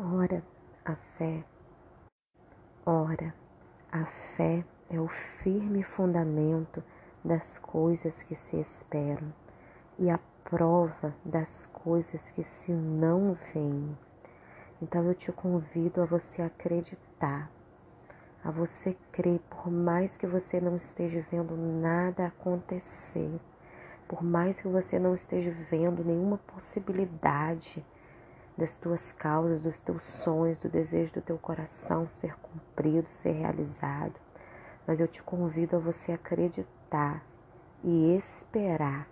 Ora, a fé. Ora, a fé é o firme fundamento das coisas que se esperam e a prova das coisas que se não veem. Então eu te convido a você acreditar, a você crer, por mais que você não esteja vendo nada acontecer, por mais que você não esteja vendo nenhuma possibilidade das tuas causas, dos teus sonhos, do desejo do teu coração ser cumprido, ser realizado. Mas eu te convido a você acreditar e esperar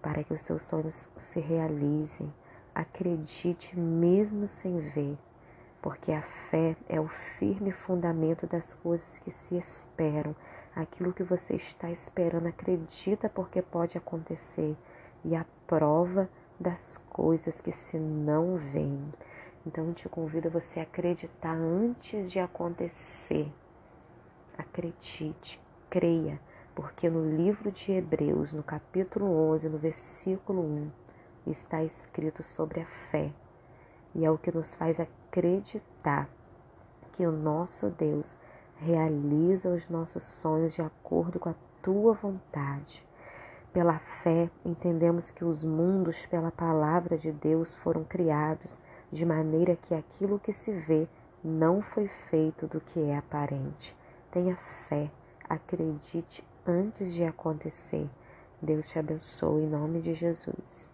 para que os seus sonhos se realizem. Acredite mesmo sem ver, porque a fé é o firme fundamento das coisas que se esperam. Aquilo que você está esperando, acredita porque pode acontecer. E a prova das coisas que se não veem. Então eu te convido a você acreditar antes de acontecer. Acredite, creia, porque no livro de Hebreus, no capítulo 11, no versículo 1, está escrito sobre a fé. E é o que nos faz acreditar que o nosso Deus realiza os nossos sonhos de acordo com a tua vontade. Pela fé, entendemos que os mundos, pela palavra de Deus, foram criados de maneira que aquilo que se vê não foi feito do que é aparente. Tenha fé, acredite antes de acontecer. Deus te abençoe em nome de Jesus.